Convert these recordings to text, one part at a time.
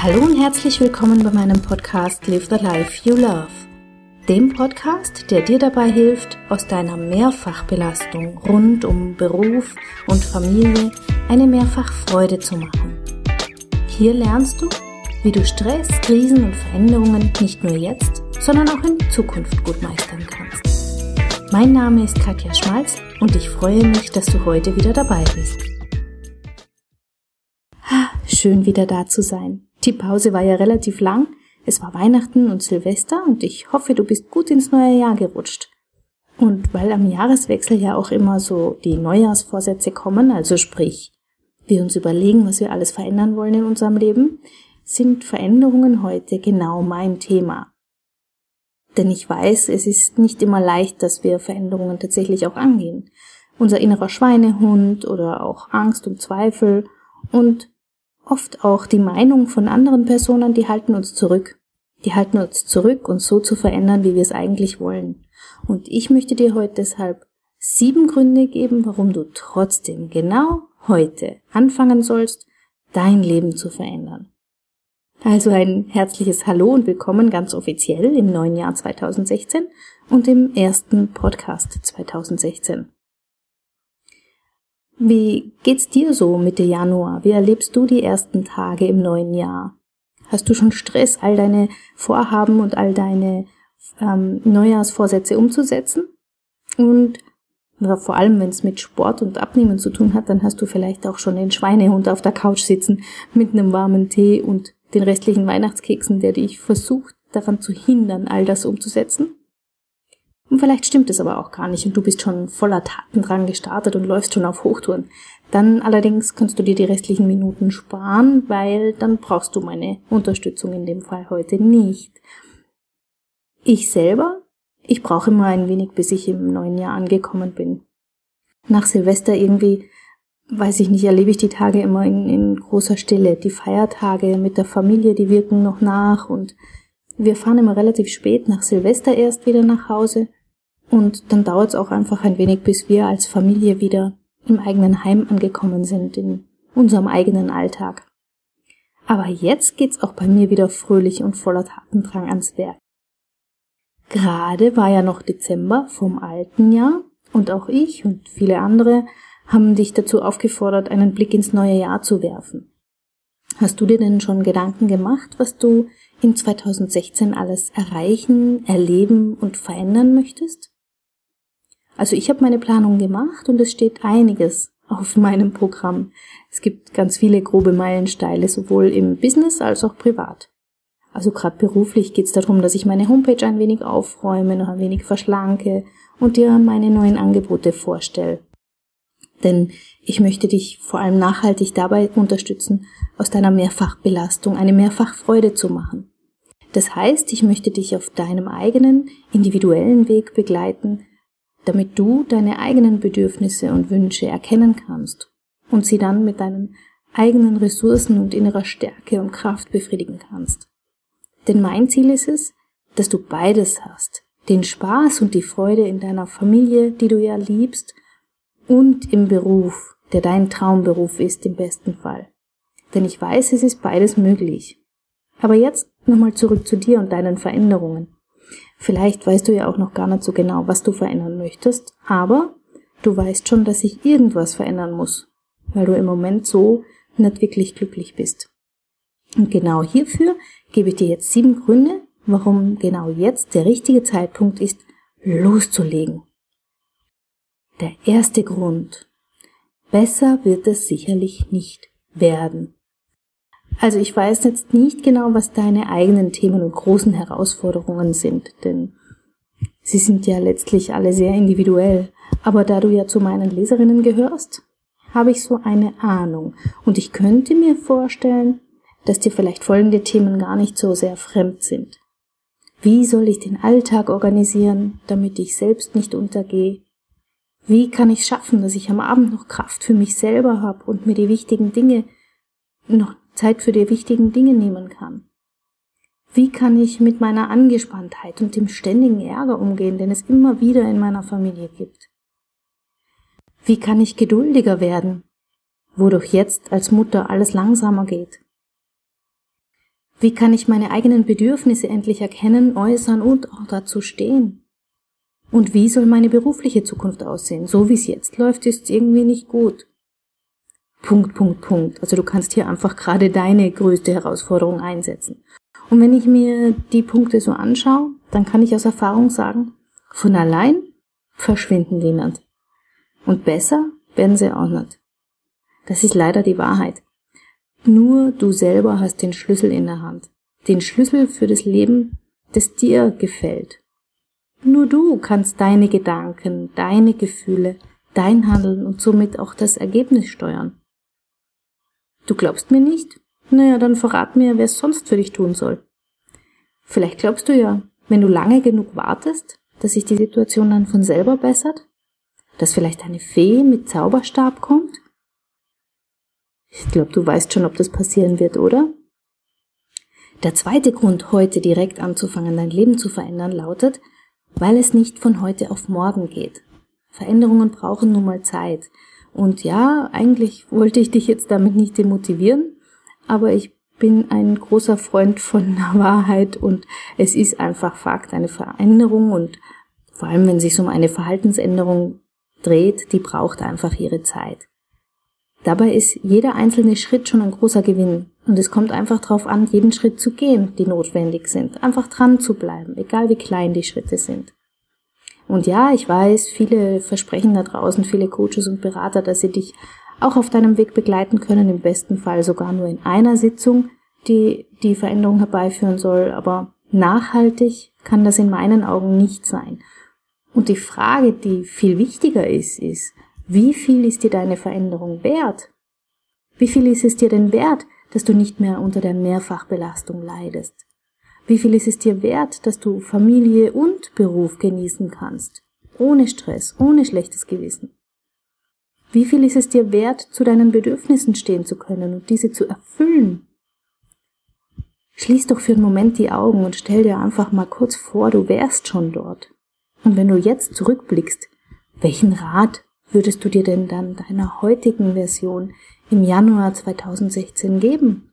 Hallo und herzlich willkommen bei meinem Podcast Live the Life You Love. Dem Podcast, der dir dabei hilft, aus deiner Mehrfachbelastung rund um Beruf und Familie eine Mehrfachfreude zu machen. Hier lernst du, wie du Stress, Krisen und Veränderungen nicht nur jetzt, sondern auch in Zukunft gut meistern kannst. Mein Name ist Katja Schmalz und ich freue mich, dass du heute wieder dabei bist. Schön wieder da zu sein. Die Pause war ja relativ lang. Es war Weihnachten und Silvester und ich hoffe, du bist gut ins neue Jahr gerutscht. Und weil am Jahreswechsel ja auch immer so die Neujahrsvorsätze kommen, also sprich, wir uns überlegen, was wir alles verändern wollen in unserem Leben, sind Veränderungen heute genau mein Thema. Denn ich weiß, es ist nicht immer leicht, dass wir Veränderungen tatsächlich auch angehen. Unser innerer Schweinehund oder auch Angst und Zweifel und oft auch die Meinung von anderen Personen, die halten uns zurück. Die halten uns zurück, uns so zu verändern, wie wir es eigentlich wollen. Und ich möchte dir heute deshalb sieben Gründe geben, warum du trotzdem genau heute anfangen sollst, dein Leben zu verändern. Also ein herzliches Hallo und willkommen ganz offiziell im neuen Jahr 2016 und im ersten Podcast 2016. Wie geht's dir so Mitte Januar? Wie erlebst du die ersten Tage im neuen Jahr? Hast du schon Stress, all deine Vorhaben und all deine ähm, Neujahrsvorsätze umzusetzen? Und vor allem, wenn es mit Sport und Abnehmen zu tun hat, dann hast du vielleicht auch schon den Schweinehund auf der Couch sitzen mit einem warmen Tee und den restlichen Weihnachtskeksen, der dich versucht daran zu hindern, all das umzusetzen. Und vielleicht stimmt es aber auch gar nicht und du bist schon voller Tatendrang gestartet und läufst schon auf Hochtouren. Dann allerdings kannst du dir die restlichen Minuten sparen, weil dann brauchst du meine Unterstützung in dem Fall heute nicht. Ich selber, ich brauche immer ein wenig, bis ich im neuen Jahr angekommen bin. Nach Silvester irgendwie, weiß ich nicht, erlebe ich die Tage immer in, in großer Stille. Die Feiertage mit der Familie, die wirken noch nach und wir fahren immer relativ spät nach Silvester erst wieder nach Hause und dann dauert es auch einfach ein wenig, bis wir als Familie wieder im eigenen Heim angekommen sind, in unserem eigenen Alltag. Aber jetzt geht's auch bei mir wieder fröhlich und voller Tatendrang ans Werk. Gerade war ja noch Dezember vom alten Jahr und auch ich und viele andere haben dich dazu aufgefordert, einen Blick ins neue Jahr zu werfen. Hast du dir denn schon Gedanken gemacht, was du in 2016 alles erreichen, erleben und verändern möchtest? Also ich habe meine Planung gemacht und es steht einiges auf meinem Programm. Es gibt ganz viele grobe Meilensteine, sowohl im Business als auch privat. Also gerade beruflich geht es darum, dass ich meine Homepage ein wenig aufräume, noch ein wenig verschlanke und dir meine neuen Angebote vorstelle. Denn ich möchte dich vor allem nachhaltig dabei unterstützen, aus deiner Mehrfachbelastung eine Mehrfachfreude zu machen. Das heißt, ich möchte dich auf deinem eigenen, individuellen Weg begleiten, damit du deine eigenen Bedürfnisse und Wünsche erkennen kannst und sie dann mit deinen eigenen Ressourcen und innerer Stärke und Kraft befriedigen kannst. Denn mein Ziel ist es, dass du beides hast. Den Spaß und die Freude in deiner Familie, die du ja liebst, und im Beruf, der dein Traumberuf ist im besten Fall. Denn ich weiß, es ist beides möglich. Aber jetzt nochmal zurück zu dir und deinen Veränderungen. Vielleicht weißt du ja auch noch gar nicht so genau, was du verändern möchtest, aber du weißt schon, dass sich irgendwas verändern muss, weil du im Moment so nicht wirklich glücklich bist. Und genau hierfür gebe ich dir jetzt sieben Gründe, warum genau jetzt der richtige Zeitpunkt ist, loszulegen. Der erste Grund. Besser wird es sicherlich nicht werden. Also ich weiß jetzt nicht genau, was deine eigenen Themen und großen Herausforderungen sind, denn sie sind ja letztlich alle sehr individuell. Aber da du ja zu meinen Leserinnen gehörst, habe ich so eine Ahnung. Und ich könnte mir vorstellen, dass dir vielleicht folgende Themen gar nicht so sehr fremd sind. Wie soll ich den Alltag organisieren, damit ich selbst nicht untergehe? Wie kann ich schaffen, dass ich am Abend noch Kraft für mich selber habe und mir die wichtigen Dinge noch Zeit für die wichtigen Dinge nehmen kann. Wie kann ich mit meiner Angespanntheit und dem ständigen Ärger umgehen, den es immer wieder in meiner Familie gibt? Wie kann ich geduldiger werden, wodurch jetzt als Mutter alles langsamer geht? Wie kann ich meine eigenen Bedürfnisse endlich erkennen, äußern und auch dazu stehen? Und wie soll meine berufliche Zukunft aussehen? So wie es jetzt läuft, ist irgendwie nicht gut. Punkt, Punkt, Punkt. Also du kannst hier einfach gerade deine größte Herausforderung einsetzen. Und wenn ich mir die Punkte so anschaue, dann kann ich aus Erfahrung sagen, von allein verschwinden die nicht. Und besser werden sie auch nicht. Das ist leider die Wahrheit. Nur du selber hast den Schlüssel in der Hand. Den Schlüssel für das Leben, das dir gefällt. Nur du kannst deine Gedanken, deine Gefühle, dein Handeln und somit auch das Ergebnis steuern. Du glaubst mir nicht? Naja, dann verrat mir, wer es sonst für dich tun soll. Vielleicht glaubst du ja, wenn du lange genug wartest, dass sich die Situation dann von selber bessert? Dass vielleicht eine Fee mit Zauberstab kommt? Ich glaube, du weißt schon, ob das passieren wird, oder? Der zweite Grund, heute direkt anzufangen, dein Leben zu verändern, lautet, weil es nicht von heute auf morgen geht. Veränderungen brauchen nun mal Zeit. Und ja, eigentlich wollte ich dich jetzt damit nicht demotivieren, aber ich bin ein großer Freund von der Wahrheit und es ist einfach Fakt, eine Veränderung und vor allem wenn es sich um eine Verhaltensänderung dreht, die braucht einfach ihre Zeit. Dabei ist jeder einzelne Schritt schon ein großer Gewinn und es kommt einfach darauf an, jeden Schritt zu gehen, die notwendig sind, einfach dran zu bleiben, egal wie klein die Schritte sind. Und ja, ich weiß, viele versprechen da draußen, viele Coaches und Berater, dass sie dich auch auf deinem Weg begleiten können, im besten Fall sogar nur in einer Sitzung, die die Veränderung herbeiführen soll, aber nachhaltig kann das in meinen Augen nicht sein. Und die Frage, die viel wichtiger ist, ist, wie viel ist dir deine Veränderung wert? Wie viel ist es dir denn wert, dass du nicht mehr unter der Mehrfachbelastung leidest? Wie viel ist es dir wert, dass du Familie und Beruf genießen kannst? Ohne Stress, ohne schlechtes Gewissen. Wie viel ist es dir wert, zu deinen Bedürfnissen stehen zu können und diese zu erfüllen? Schließ doch für einen Moment die Augen und stell dir einfach mal kurz vor, du wärst schon dort. Und wenn du jetzt zurückblickst, welchen Rat würdest du dir denn dann deiner heutigen Version im Januar 2016 geben?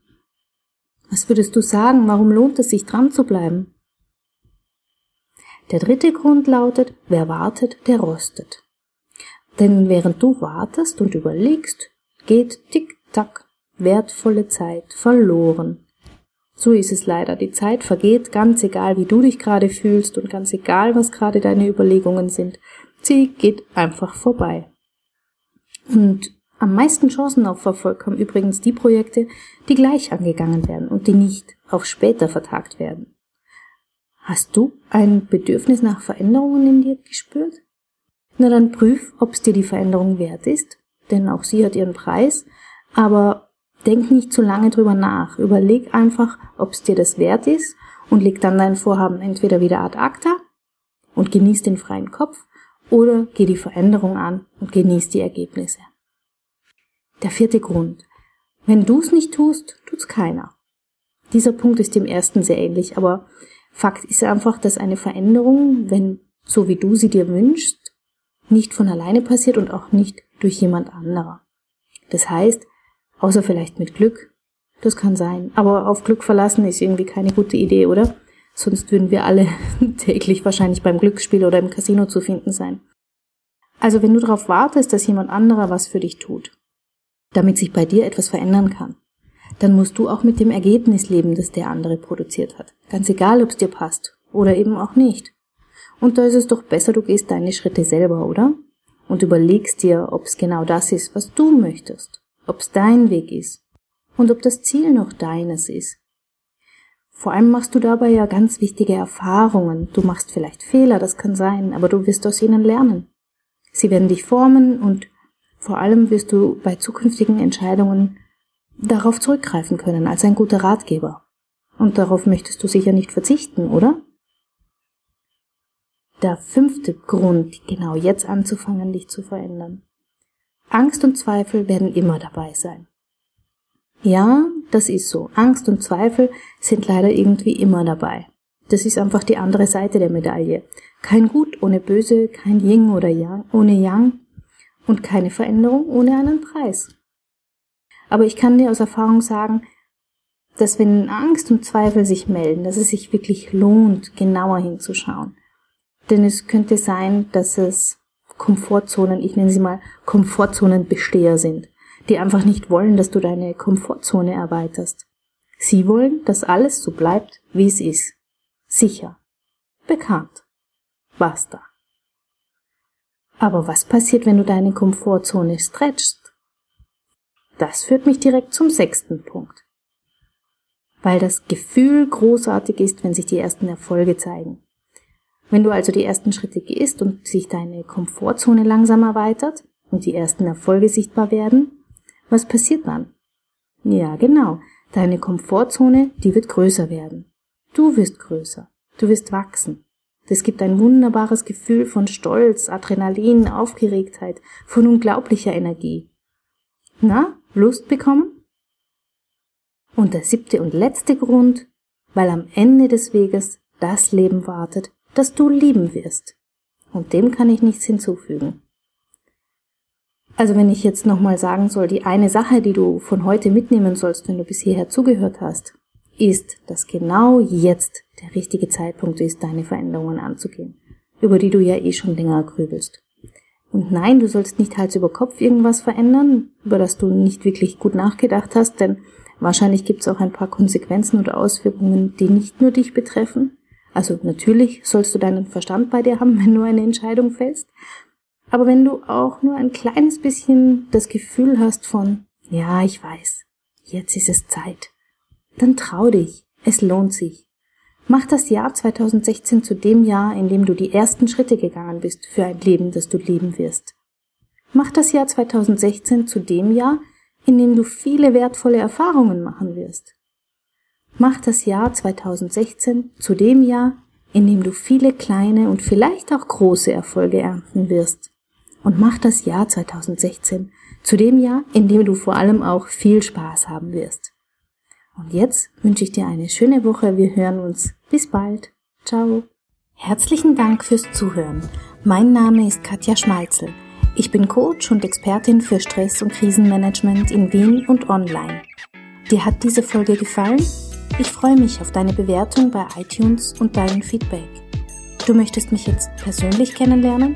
Was würdest du sagen, warum lohnt es sich dran zu bleiben? Der dritte Grund lautet, wer wartet, der rostet. Denn während du wartest und überlegst, geht tick-tack wertvolle Zeit verloren. So ist es leider. Die Zeit vergeht, ganz egal, wie du dich gerade fühlst und ganz egal, was gerade deine Überlegungen sind. Sie geht einfach vorbei. Und am meisten Chancen auf Erfolg haben übrigens die Projekte, die gleich angegangen werden und die nicht auf später vertagt werden. Hast du ein Bedürfnis nach Veränderungen in dir gespürt? Na dann prüf, ob es dir die Veränderung wert ist, denn auch sie hat ihren Preis, aber denk nicht zu lange drüber nach. Überleg einfach, ob es dir das wert ist und leg dann dein Vorhaben entweder wieder ad acta und genieß den freien Kopf oder geh die Veränderung an und genieß die Ergebnisse. Der vierte Grund. Wenn du es nicht tust, tut's keiner. Dieser Punkt ist dem ersten sehr ähnlich, aber Fakt ist einfach, dass eine Veränderung, wenn so wie du sie dir wünschst, nicht von alleine passiert und auch nicht durch jemand anderer. Das heißt, außer vielleicht mit Glück, das kann sein, aber auf Glück verlassen ist irgendwie keine gute Idee, oder? Sonst würden wir alle täglich wahrscheinlich beim Glücksspiel oder im Casino zu finden sein. Also wenn du darauf wartest, dass jemand anderer was für dich tut, damit sich bei dir etwas verändern kann, dann musst du auch mit dem Ergebnis leben, das der andere produziert hat. Ganz egal, ob es dir passt oder eben auch nicht. Und da ist es doch besser, du gehst deine Schritte selber, oder? Und überlegst dir, ob es genau das ist, was du möchtest, ob es dein Weg ist und ob das Ziel noch deines ist. Vor allem machst du dabei ja ganz wichtige Erfahrungen. Du machst vielleicht Fehler, das kann sein, aber du wirst aus ihnen lernen. Sie werden dich formen und vor allem wirst du bei zukünftigen Entscheidungen darauf zurückgreifen können als ein guter Ratgeber. Und darauf möchtest du sicher nicht verzichten, oder? Der fünfte Grund, genau jetzt anzufangen, dich zu verändern. Angst und Zweifel werden immer dabei sein. Ja, das ist so. Angst und Zweifel sind leider irgendwie immer dabei. Das ist einfach die andere Seite der Medaille. Kein Gut ohne Böse, kein Yin oder Yang ohne Yang und keine Veränderung ohne einen Preis. Aber ich kann dir aus Erfahrung sagen, dass wenn Angst und Zweifel sich melden, dass es sich wirklich lohnt, genauer hinzuschauen. Denn es könnte sein, dass es Komfortzonen, ich nenne sie mal Komfortzonenbesteher sind, die einfach nicht wollen, dass du deine Komfortzone erweiterst. Sie wollen, dass alles so bleibt, wie es ist. Sicher. Bekannt. Basta. Aber was passiert, wenn du deine Komfortzone stretchst? Das führt mich direkt zum sechsten Punkt. Weil das Gefühl großartig ist, wenn sich die ersten Erfolge zeigen. Wenn du also die ersten Schritte gehst und sich deine Komfortzone langsam erweitert und die ersten Erfolge sichtbar werden, was passiert dann? Ja, genau. Deine Komfortzone, die wird größer werden. Du wirst größer. Du wirst wachsen. Das gibt ein wunderbares Gefühl von Stolz, Adrenalin, Aufgeregtheit, von unglaublicher Energie. Na, Lust bekommen? Und der siebte und letzte Grund, weil am Ende des Weges das Leben wartet, das du lieben wirst. Und dem kann ich nichts hinzufügen. Also wenn ich jetzt nochmal sagen soll, die eine Sache, die du von heute mitnehmen sollst, wenn du bis hierher zugehört hast, ist, dass genau jetzt der richtige Zeitpunkt ist, deine Veränderungen anzugehen, über die du ja eh schon länger grübelst. Und nein, du sollst nicht Hals über Kopf irgendwas verändern, über das du nicht wirklich gut nachgedacht hast, denn wahrscheinlich gibt es auch ein paar Konsequenzen oder Auswirkungen, die nicht nur dich betreffen. Also natürlich sollst du deinen Verstand bei dir haben, wenn du eine Entscheidung fällst. Aber wenn du auch nur ein kleines bisschen das Gefühl hast von, ja, ich weiß, jetzt ist es Zeit, dann trau dich, es lohnt sich. Mach das Jahr 2016 zu dem Jahr, in dem du die ersten Schritte gegangen bist für ein Leben, das du leben wirst. Mach das Jahr 2016 zu dem Jahr, in dem du viele wertvolle Erfahrungen machen wirst. Mach das Jahr 2016 zu dem Jahr, in dem du viele kleine und vielleicht auch große Erfolge ernten wirst und mach das Jahr 2016 zu dem Jahr, in dem du vor allem auch viel Spaß haben wirst. Und jetzt wünsche ich dir eine schöne Woche. Wir hören uns. Bis bald. Ciao. Herzlichen Dank fürs Zuhören. Mein Name ist Katja Schmalzel. Ich bin Coach und Expertin für Stress- und Krisenmanagement in Wien und online. Dir hat diese Folge gefallen? Ich freue mich auf deine Bewertung bei iTunes und dein Feedback. Du möchtest mich jetzt persönlich kennenlernen?